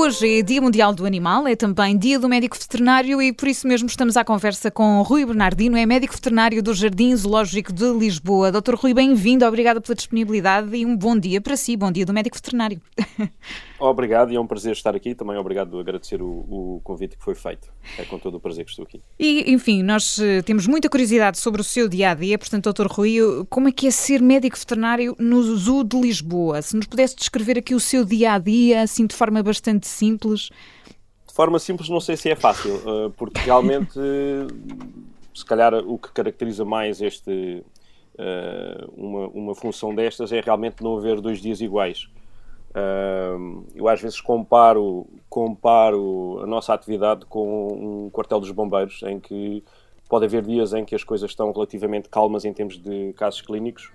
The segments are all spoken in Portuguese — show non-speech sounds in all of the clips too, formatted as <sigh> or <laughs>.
Hoje é Dia Mundial do Animal, é também Dia do Médico Veterinário e por isso mesmo estamos à conversa com Rui Bernardino, é médico veterinário do Jardim Zoológico de Lisboa. Doutor Rui, bem-vindo, obrigada pela disponibilidade e um bom dia para si, bom dia do médico veterinário. <laughs> Obrigado e é um prazer estar aqui. Também obrigado por agradecer o, o, convite que foi feito. É com todo o prazer que estou aqui. E, enfim, nós eh, temos muita curiosidade sobre o seu dia a dia. Portanto, doutor Rui, como é que é ser médico veterinário no Zoo de Lisboa? Se nos pudesse descrever aqui o seu dia a dia, assim de forma bastante simples. De forma simples, não sei se é fácil, eh, porque realmente, se calhar, o que caracteriza mais este, eh, uma, uma função destas é realmente não haver dois dias iguais eu às vezes comparo, comparo a nossa atividade com um quartel dos bombeiros, em que pode haver dias em que as coisas estão relativamente calmas em termos de casos clínicos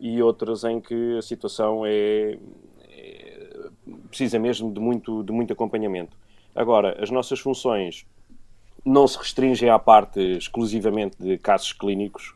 e outras em que a situação é precisa mesmo de muito, de muito acompanhamento. Agora, as nossas funções não se restringem à parte exclusivamente de casos clínicos,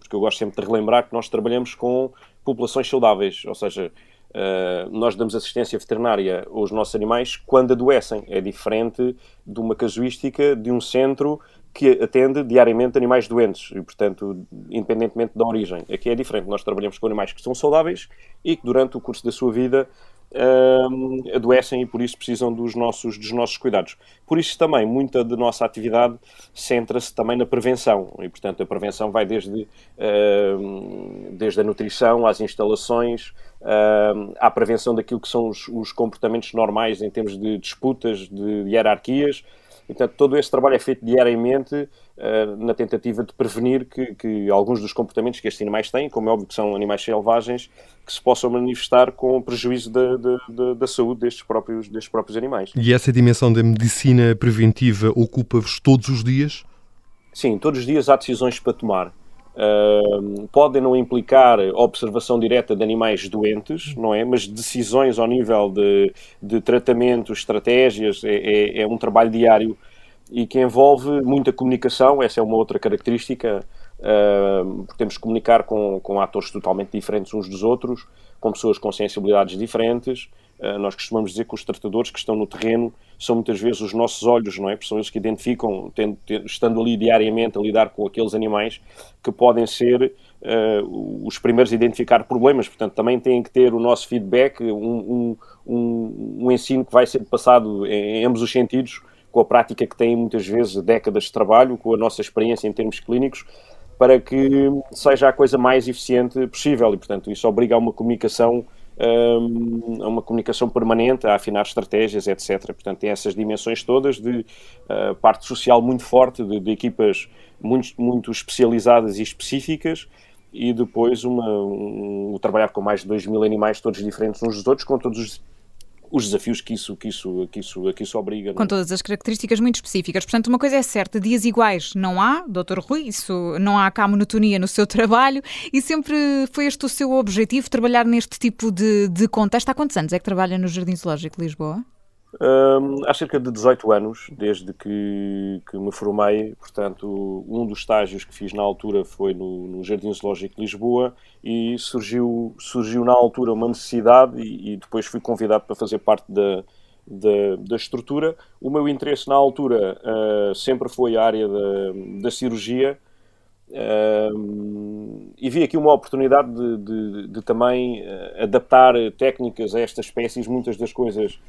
porque eu gosto sempre de relembrar que nós trabalhamos com populações saudáveis, ou seja, Uh, nós damos assistência veterinária aos nossos animais quando adoecem. É diferente de uma casuística de um centro que atende diariamente animais doentes e, portanto, independentemente da origem. Aqui é diferente. Nós trabalhamos com animais que são saudáveis e que, durante o curso da sua vida, uh, adoecem e, por isso, precisam dos nossos, dos nossos cuidados. Por isso, também, muita da nossa atividade centra-se também na prevenção. E, portanto, a prevenção vai desde, uh, desde a nutrição às instalações, uh, à prevenção daquilo que são os, os, comportamentos normais em termos de disputas, de hierarquias. E, portanto, todo esse trabalho é feito diariamente uh, na tentativa de prevenir que, que, alguns dos comportamentos que estes animais têm, como é óbvio que são animais selvagens, que se possam manifestar com prejuízo da, da, da saúde destes próprios, destes próprios animais. E essa dimensão da medicina preventiva ocupa-vos todos os dias? Sim, todos os dias há decisões para tomar. Uh, podem não implicar observação direta de animais doentes, não é? Mas decisões ao nível de, de tratamento, estratégias, é, é, é, um trabalho diário e que envolve muita comunicação. Essa é uma outra característica, uh, porque temos que comunicar com, com atores totalmente diferentes uns dos outros, com pessoas com sensibilidades diferentes, eh, nós costumamos dizer que os tratadores que estão no terreno são muitas vezes os nossos olhos, não é? Pessoas que identificam, tendo, estando ali diariamente a lidar com aqueles animais, que podem ser uh, os primeiros a identificar problemas. Portanto, também têm que ter o nosso feedback, um, um, um, um ensino que vai ser passado em, em ambos os sentidos, com a prática que têm muitas vezes décadas de trabalho, com a nossa experiência em termos clínicos, para que seja a coisa mais eficiente possível. E, portanto, isso obriga a uma comunicação a uma comunicação permanente, a afinar estratégias, etc. Portanto, tem essas dimensões todas de uh, parte social muito forte, de, de, equipas muito, muito especializadas e específicas, e depois uma, um, trabalhar com mais de 2 mil animais, todos diferentes uns dos outros, com todos os os desafios que isso, que isso, que isso, que isso obriga. É? Com todas as características muito específicas. Portanto, uma coisa é certa, dias iguais não há, doutor Rui, isso não há cá monotonia no seu <laughs> trabalho e sempre foi este o seu objetivo, trabalhar neste tipo de, de contexto. Há quantos anos é que trabalha no Jardim Zoológico de Lisboa? Um, há cerca de 18 anos, desde que, que, me formei, portanto, um dos estágios que fiz na altura foi no, no Jardim Zoológico de Lisboa e surgiu, surgiu na altura uma necessidade e, e depois fui convidado para fazer parte da, da, da estrutura. O meu interesse na altura uh, sempre foi a área da, da cirurgia uh, e vi aqui uma oportunidade de, de, de também uh, adaptar técnicas a estas espécies, muitas das coisas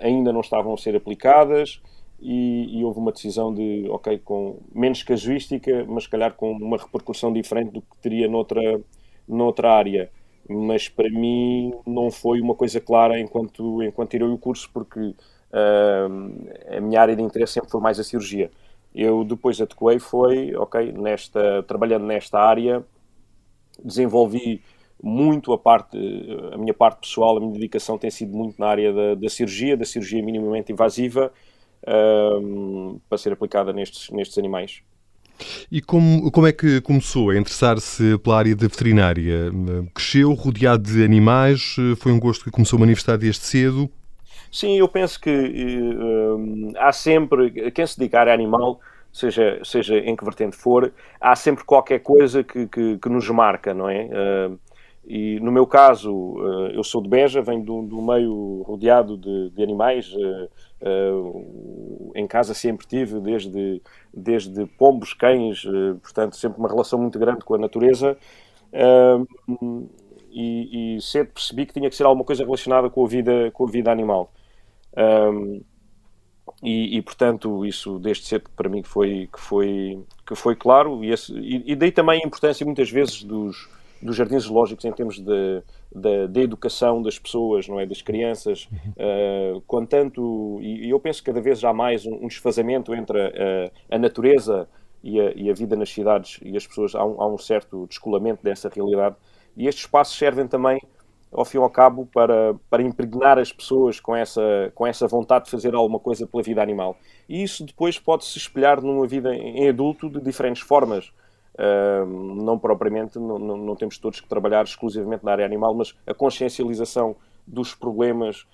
ainda não estavam a ser aplicadas e, e, houve uma decisão de, ok, com menos casuística, mas se calhar com uma repercussão diferente do que teria noutra, noutra área. Mas para mim não foi uma coisa clara enquanto, enquanto tirei o curso, porque uh, a minha área de interesse sempre foi mais a cirurgia. Eu depois adequei foi, ok, nesta, trabalhando nesta área, desenvolvi muito a parte, a minha parte pessoal, a minha dedicação tem sido muito na área da, da cirurgia, da cirurgia minimamente invasiva, um, para ser aplicada nestes, nestes animais. E como, como é que começou a interessar-se pela área da veterinária? Cresceu rodeado de animais? Foi um gosto que começou a manifestar desde cedo? Sim, eu penso que há sempre, quem se dedicar a animal, seja, seja em que vertente for, há sempre qualquer coisa que, que, que nos marca, não é? Uh, E no meu caso, uh, eu sou de Beja, venho do, do meio rodeado de, de animais. Uh, uh, em casa sempre tive, desde, desde pombos, cães, portanto, sempre uma relação muito grande com a natureza. E, e, cedo percebi que tinha que ser alguma coisa relacionada com a vida, com a vida animal. E, e, portanto isso desde cedo para mim que foi que foi que foi claro e, esse, e, e daí também a importância muitas vezes dos dos jardins zoológicos em termos de, de, de, educação das pessoas, não é, das crianças, uh, com tanto e, e, eu penso que cada vez há mais um, um desfazamento entre a, a natureza e a, e a, vida nas cidades e as pessoas há um, há um certo descolamento dessa realidade e estes espaços servem também ao fim e ao cabo, para, para impregnar as pessoas com essa, com essa vontade de fazer alguma coisa pela vida animal. E isso depois pode se espelhar numa vida em adulto de diferentes formas. Não propriamente, não, não, temos todos que trabalhar exclusivamente na área animal, mas a consciencialização dos problemas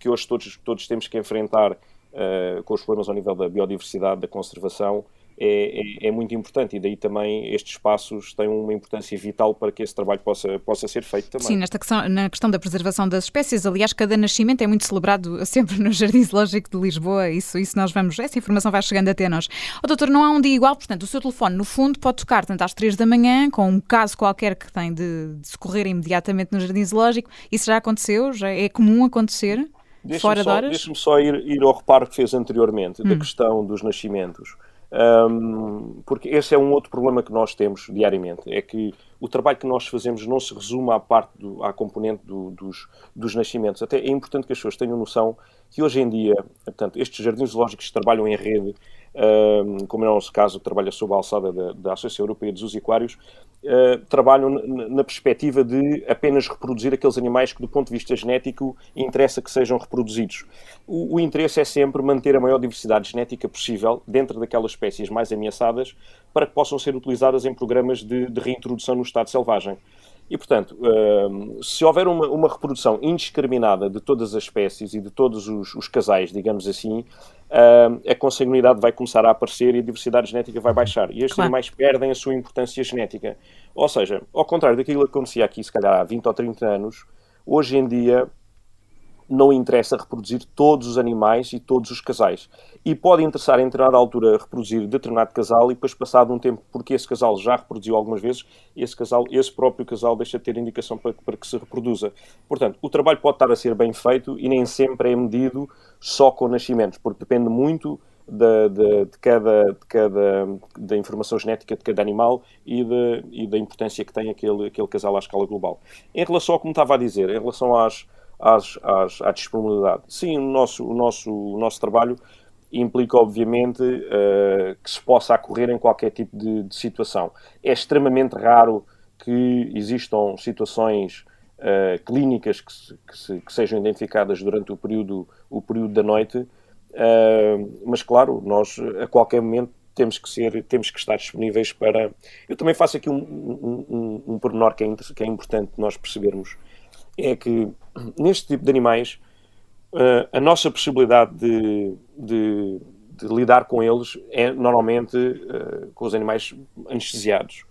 que hoje todos, todos temos que enfrentar uh, com os problemas ao nível da biodiversidade, da conservação, é, é, é, muito importante e daí também estes espaços têm uma importância vital para que esse trabalho possa, possa ser feito também. Sim, nesta questão, na questão da preservação das espécies, aliás, cada nascimento é muito celebrado <laughs> sempre no Jardim Zoológico de Lisboa, isso, isso nós vamos, essa informação vai chegando até nós. Oh, doutor, não há um dia igual, portanto, o seu telefone, no fundo, pode tocar tanto às três da manhã, com um caso qualquer que tem de, de socorrer imediatamente no Jardim Zoológico, isso já aconteceu? Já é comum acontecer? Fora só, de horas? Deixe-me só ir, ir ao reparo que fez anteriormente, hum. da questão dos nascimentos. Um, porque esse é um outro problema que nós temos diariamente, é que o trabalho que nós fazemos não se resume à parte, do, à componente do, dos, dos nascimentos. Até é importante que as pessoas tenham noção que hoje em dia, portanto, estes jardins zoológicos trabalham em rede, como é o nosso caso, trabalha sob a alçada da, da Associação Europeia dos Usiquários, uh, trabalham na perspectiva de apenas reproduzir aqueles animais que, do ponto de vista genético, interessa que sejam reproduzidos. O, o interesse é sempre manter a maior diversidade genética possível dentro daquelas espécies mais ameaçadas para que possam ser utilizadas em programas de, de reintrodução no estado selvagem. E, portanto, uh, se houver uma, uma, reprodução indiscriminada de todas as espécies e de todos os, os casais, digamos assim, uh, a consanguinidade vai começar a aparecer e a diversidade genética vai baixar. E estes claro. animais perdem a sua importância genética. Ou seja, ao contrário daquilo que acontecia aqui, se calhar, há 20 ou 30 anos, hoje em dia não interessa reproduzir todos os animais e todos os casais. E pode interessar em determinada altura reproduzir determinado casal e depois passado um tempo, porque esse casal já reproduziu algumas vezes, esse casal, esse próprio casal deixa de ter indicação para, para que se reproduza. Portanto, o trabalho pode estar a ser bem feito e nem sempre é medido só com nascimentos, porque depende muito da, de, de, cada, de cada da informação genética de cada animal e, de, e da importância que tem aquele, aquele casal à escala global. Em relação ao como estava a dizer, em relação às, às, às, à disponibilidade. Sim, o nosso, o nosso, o nosso trabalho implica, obviamente, uh, que se possa ocorrer em qualquer tipo de, de, situação. É extremamente raro que existam situações uh, clínicas que, se, que, se, que, sejam identificadas durante o período, o período da noite, uh, mas, claro, nós a qualquer momento temos que ser, temos que estar disponíveis para. Eu também faço aqui um, um, um, um pormenor que é, que é importante nós percebermos é que neste tipo de animais uh, a nossa possibilidade de, de, de, lidar com eles é normalmente uh, com os animais anestesiados.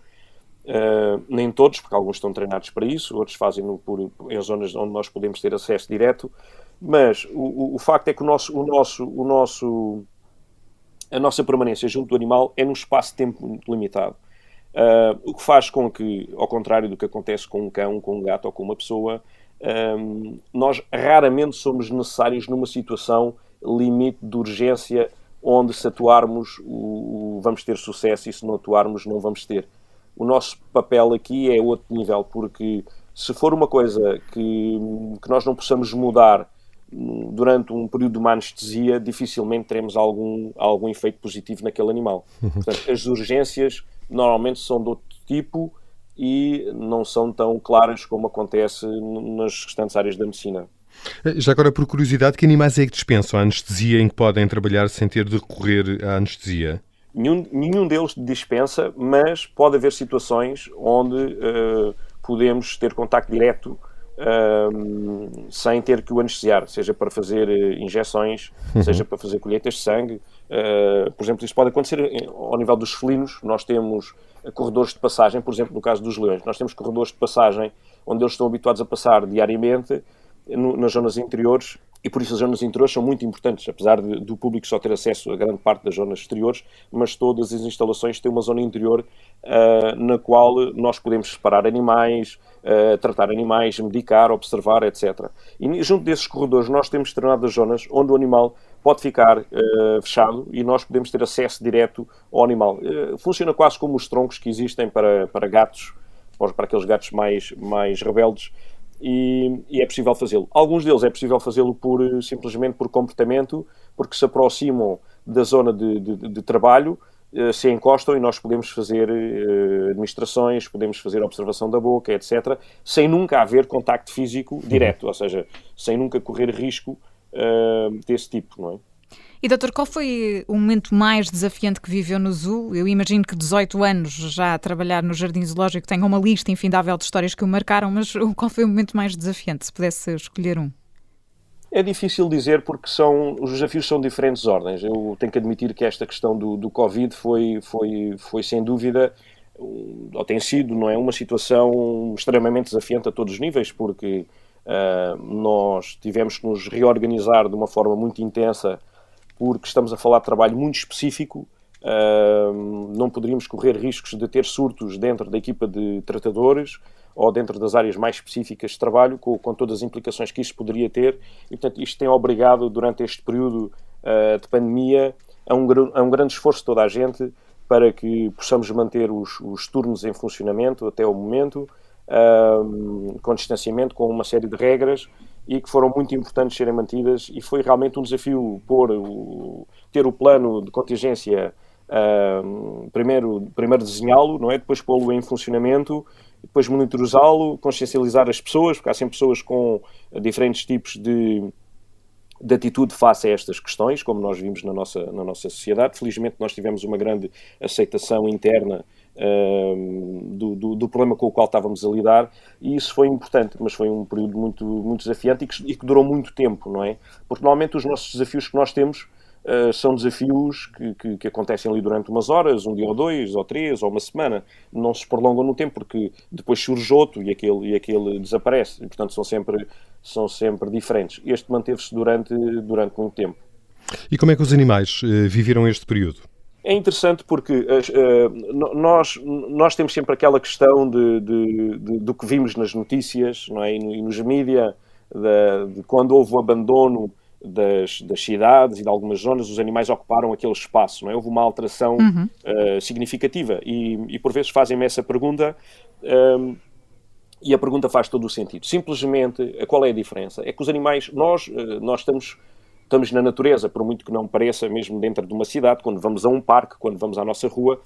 Uh, nem todos, porque alguns estão treinados para isso, outros fazem-no por, em zonas onde nós podemos ter acesso direto, mas o, o, o facto é que o nosso, o nosso, o nosso, a nossa permanência junto do animal é num espaço de tempo muito limitado. Uh, o que faz com que, ao contrário do que acontece com um cão, com um gato ou com uma pessoa, um, nós raramente somos necessários numa situação limite de urgência onde se atuarmos o, o, vamos ter sucesso e se não atuarmos não vamos ter. O nosso papel aqui é outro nível, porque se for uma coisa que, que nós não possamos mudar durante um período de uma anestesia, dificilmente teremos algum, algum efeito positivo naquele animal. Uhum. Portanto, as urgências normalmente são de outro tipo e não são tão claras como acontece nas restantes áreas da medicina. Já agora, por curiosidade, que animais é que dispensam a anestesia em que podem trabalhar sem ter de recorrer à anestesia? Nenhum, nenhum deles dispensa, mas pode haver situações onde uh, podemos ter contacto direto um, sem ter que o anestesiar, seja para fazer injeções, uhum. seja para fazer colheitas de sangue. Uh, por exemplo, isso pode acontecer ao nível dos felinos. Nós temos corredores de passagem, por exemplo, no caso dos leões, nós temos corredores de passagem onde eles estão habituados a passar diariamente no, nas zonas interiores e por isso as zonas interiores são muito importantes, apesar de, do público só ter acesso a grande parte das zonas exteriores, mas todas as instalações têm uma zona interior uh, na qual nós podemos separar animais, uh, tratar animais, medicar, observar, etc. E junto desses corredores nós temos determinadas zonas onde o animal pode ficar uh, fechado e nós podemos ter acesso direto ao animal. funciona quase como os troncos que existem para, para gatos, para aqueles gatos mais, mais rebeldes, e, e é possível fazê-lo. Alguns deles é possível fazê-lo por, simplesmente por comportamento, porque se aproximam da zona de, de, de trabalho, eh, se encostam e nós podemos fazer uh, administrações, podemos fazer observação da boca, etc., sem nunca haver contacto físico direto, ou seja, sem nunca correr risco desse tipo, não é? E doutor, qual foi o momento mais desafiante que viveu no Zoo? Eu imagino que 18 anos já a trabalhar no Jardim Zoológico tenha uma lista infindável de histórias que o marcaram, mas qual foi o momento mais desafiante, se pudesse escolher um? É difícil dizer porque são, os desafios são diferentes ordens. Eu tenho que admitir que esta questão do, do Covid foi, foi, foi sem dúvida, ou tem sido, não é, uma situação extremamente desafiante a todos os níveis, porque uh, nós tivemos que nos reorganizar de uma forma muito intensa porque estamos a falar de trabalho muito específico, uh, não poderíamos correr riscos de ter surtos dentro da equipa de tratadores ou dentro das áreas mais específicas de trabalho, com, com todas as implicações que isso poderia ter, e portanto isto tem obrigado, durante este período uh, de pandemia, a um, a um grande esforço de toda a gente para que possamos manter os, os turnos em funcionamento até o momento, uh, com distanciamento, com uma série de regras, e que foram muito importantes serem mantidas e foi realmente um desafio pôr o, ter o plano de contingência uh, primeiro, primeiro desenhá-lo, não é? depois pô-lo em funcionamento, depois monitorizá-lo, consciencializar as pessoas, porque há sempre pessoas com diferentes tipos de, de atitude face a estas questões, como nós vimos na nossa, na nossa sociedade. Felizmente nós tivemos uma grande aceitação interna do, do, do, problema com o qual estávamos a lidar e isso foi importante, mas foi um período muito, muito desafiante e que, e que durou muito tempo, não é? Porque normalmente os nossos desafios que nós temos Uh, são desafios que, que, que, acontecem ali durante umas horas, um dia ou dois, ou três, ou uma semana. Não se prolongam no tempo, porque depois surge outro e aquele, e aquele desaparece. E, portanto, são sempre, são sempre diferentes. Este manteve-se durante, durante muito tempo. E como é que os animais uh, viveram este período? É interessante porque uh, nós, nós temos sempre aquela questão de, de, de, do que vimos nas notícias não é? e nos mídias, de, de, quando houve o abandono das, das, cidades e de algumas zonas, os animais ocuparam aquele espaço. Não é? Houve uma alteração uhum. uh, significativa e, e, por vezes fazem-me essa pergunta. Um, e a pergunta faz todo o sentido. Simplesmente, qual é a diferença? É que os animais, nós, nós estamos estamos na natureza, por muito que não pareça, mesmo dentro de uma cidade, quando vamos a um parque, quando vamos à nossa rua,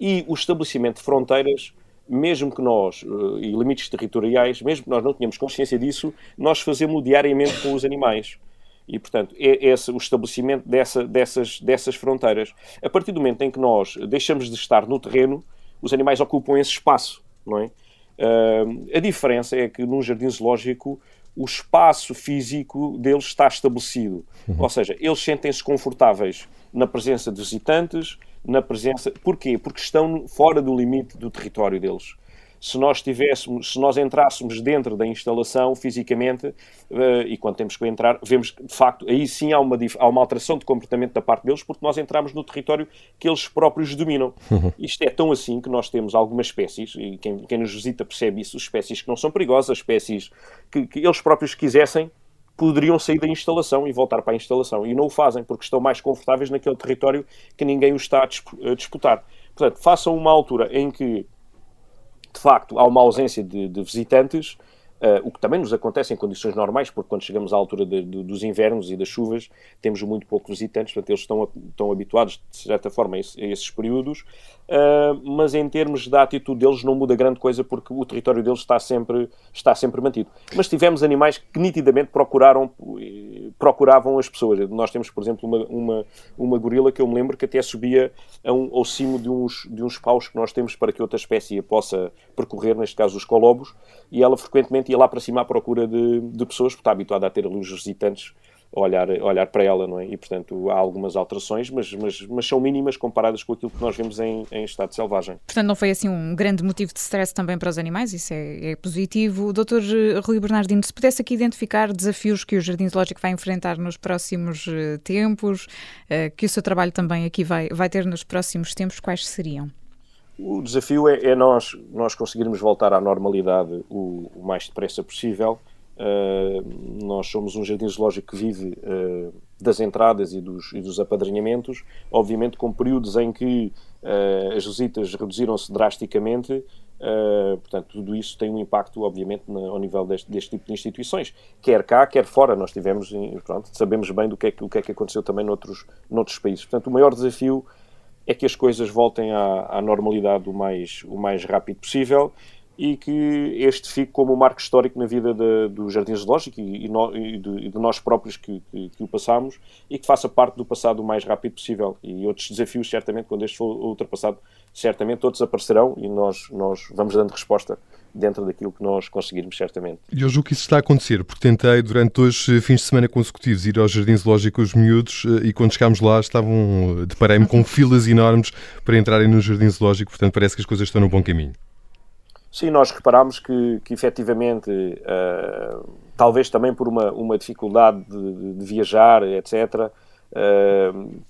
e o estabelecimento de fronteiras, mesmo que nós, eh, e limites territoriais, mesmo que nós não tenhamos consciência disso, nós fazemos diariamente com os animais. E, portanto, é esse o estabelecimento dessa, dessas, dessas fronteiras. A partir do momento em que nós deixamos de estar no terreno, os animais ocupam esse espaço, não é? Uh, a diferença é que num jardim zoológico o espaço físico deles está estabelecido. Uhum. Ou seja, eles sentem-se confortáveis na presença de visitantes, na presença. Porquê? Porque estão fora do limite do território deles se nós tivéssemos, se nós entrássemos dentro da instalação fisicamente, uh, e quando temos que entrar, vemos que, de facto, aí sim há uma, há uma alteração de comportamento da parte deles, porque nós entramos no território que eles próprios dominam. Uhum. Isto é tão assim que nós temos algumas espécies, e quem, quem nos visita percebe isso, espécies que não são perigosas, espécies que, que eles próprios quisessem, poderiam sair da instalação e voltar para a instalação. E não o fazem, porque estão mais confortáveis naquele território que ninguém os está a disputar. Portanto, façam uma altura em que de facto, há uma ausência de, de visitantes, uh, o que também nos acontece em condições normais, porque quando chegamos à altura de, de, dos invernos e das chuvas, temos muito poucos visitantes, portanto, eles estão, estão habituados, de certa forma, a, esse, a esses períodos. uh, mas em termos da atitude deles não muda grande coisa porque o território deles está sempre, está sempre mantido. Mas tivemos animais que nitidamente procuraram, procuravam as pessoas. Nós temos, por exemplo, uma, uma, uma gorila que eu me lembro que até subia um, ao cimo de uns, de uns paus que nós temos para que outra espécie possa percorrer, neste caso os colobos, e ela frequentemente ia lá para cima à procura de, de pessoas, porque está habituada a ter os visitantes olhar, olhar para ela, não é? E, portanto, há algumas alterações, mas, mas, mas são mínimas comparadas com aquilo que nós vemos em, em estado selvagem. Portanto, não foi assim um grande motivo de stress também para os animais, isso é, é positivo. Doutor Rui Bernardino, se pudesse aqui identificar desafios que o Jardim Zoológico vai enfrentar nos próximos uh, tempos, uh, que o seu trabalho também aqui vai, vai ter nos próximos tempos, quais seriam? O desafio é, é nós, nós conseguirmos voltar à normalidade o, o mais depressa possível Uh, nós somos um jardim zoológico que vive uh, das entradas e dos, e dos, apadrinhamentos, obviamente com períodos em que uh, as visitas reduziram-se drasticamente, portanto, tudo isso tem um impacto, obviamente, na, ao nível deste, deste, tipo de instituições, quer cá, quer fora. Nós tivemos, pronto, sabemos bem do que é que, que, é que aconteceu também noutros, noutros países. Portanto, o maior desafio é que as coisas voltem à, à normalidade o mais, o mais rápido possível e que este fique como um marco histórico na vida de, do Jardim Zoológico e, e, no, e, de, e, de, nós próprios que, que, que, o passamos e que faça parte do passado o mais rápido possível. E outros desafios, certamente, quando este for ultrapassado, certamente outros aparecerão e nós, nós vamos dando resposta dentro daquilo que nós conseguirmos, certamente. E eu julgo que isso está a acontecer, porque tentei durante dois eh, fins de semana consecutivos ir ao Jardim Zoológico os miúdos eh, e quando chegámos lá estavam, deparei-me com filas enormes para entrarem no Jardim Zoológico, portanto parece que as coisas estão no bom caminho. Sim, nós reparámos que, que efetivamente, uh, talvez também por uma, uma dificuldade de, de viajar, etc., eh,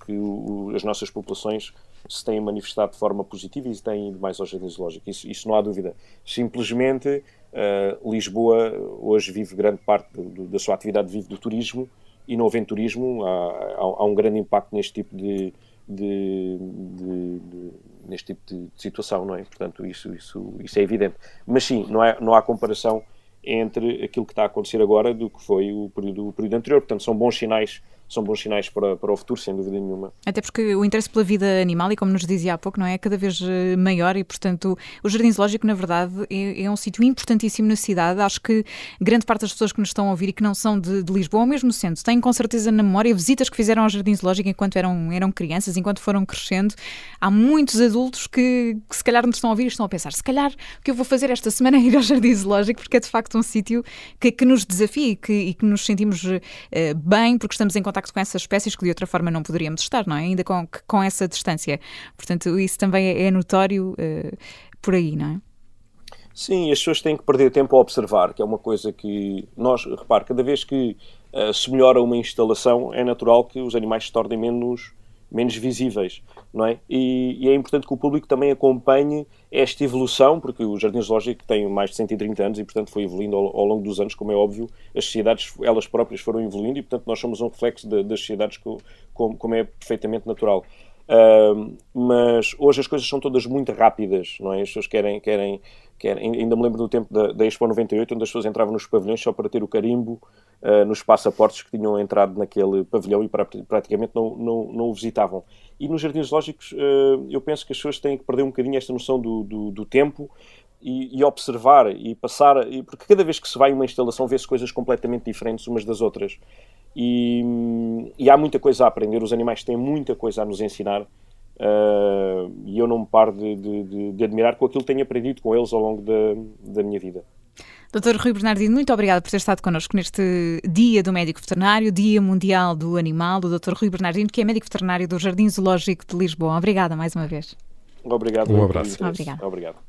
que o, as nossas populações se têm manifestado de forma positiva e têm ido mais ao jardim zoológico. Isso, isso não há dúvida. Simplesmente, uh, Lisboa hoje vive grande parte do, do, da sua atividade vive do turismo e não havendo turismo há, há, há um grande impacto neste tipo de, de, de, de neste tipo de, situação, não é? Portanto, isso, isso, isso é evidente. Mas sim, não, é, não há comparação entre aquilo que está a acontecer agora do que foi o período, o período anterior. Portanto, são bons sinais são bons sinais para, para o futuro, sem dúvida nenhuma. Até porque o interesse pela vida animal, e como nos dizia há pouco, não é, é cada vez eh, maior e, portanto, o Jardim Zoológico, na verdade, é, é um sítio importantíssimo na cidade. Acho que grande parte das pessoas que nos estão a ouvir e que não são de, de Lisboa, ou mesmo centro, têm com certeza na memória visitas que fizeram ao Jardim Zoológico enquanto eram, eram crianças, enquanto foram crescendo. Há muitos adultos que, que se calhar nos estão a ouvir e estão a pensar, se calhar o que eu vou fazer esta semana é ir ao Jardim Zoológico, porque é de facto um sítio que, que nos desafia e que, e que nos sentimos uh, bem, porque estamos em contato com essas espécies que de outra forma não poderíamos estar, não é? Ainda com, com essa distância. Portanto, isso também é, é notório uh, por aí, não é? Sim, as pessoas têm que perder tempo a observar, que é uma coisa que nós, repare, cada vez que uh, se melhora uma instalação, é natural que os animais se tornem menos menos visíveis, não é? E, e, é importante que o público também acompanhe esta evolução, porque o Jardim Zoológico tem mais de 130 anos e, portanto, foi evoluindo ao, ao, longo dos anos, como é óbvio, as sociedades, elas próprias foram evoluindo e, portanto, nós somos um reflexo de, das sociedades como, como, é perfeitamente natural. Uh, mas hoje as coisas são todas muito rápidas, não é? As pessoas querem, querem, querem ainda me lembro do tempo da, da Expo 98, onde as pessoas entravam nos pavilhões só para ter o carimbo uh, nos passaportes que tinham entrado naquele pavilhão e pra, praticamente não, não, não o visitavam. E nos jardins lógicos, uh, eu penso que as pessoas têm que perder um bocadinho esta noção do, do, do tempo e, e, observar e passar, e, porque cada vez que se vai a uma instalação vê-se coisas completamente diferentes umas das outras. E, e, há muita coisa a aprender, os animais têm muita coisa a nos ensinar. Uh, e eu não me paro de, de, de, de, admirar com aquilo que tenho aprendido com eles ao longo da, da minha vida. Doutor Rui Bernardino, muito obrigada por ter estado connosco neste Dia do Médico Veterinário, Dia Mundial do Animal, do Dr. Rui Bernardino, que é médico veterinário do Jardim Zoológico de Lisboa. Obrigada mais uma vez. Obrigado. Um abraço. Obrigado. Obrigado.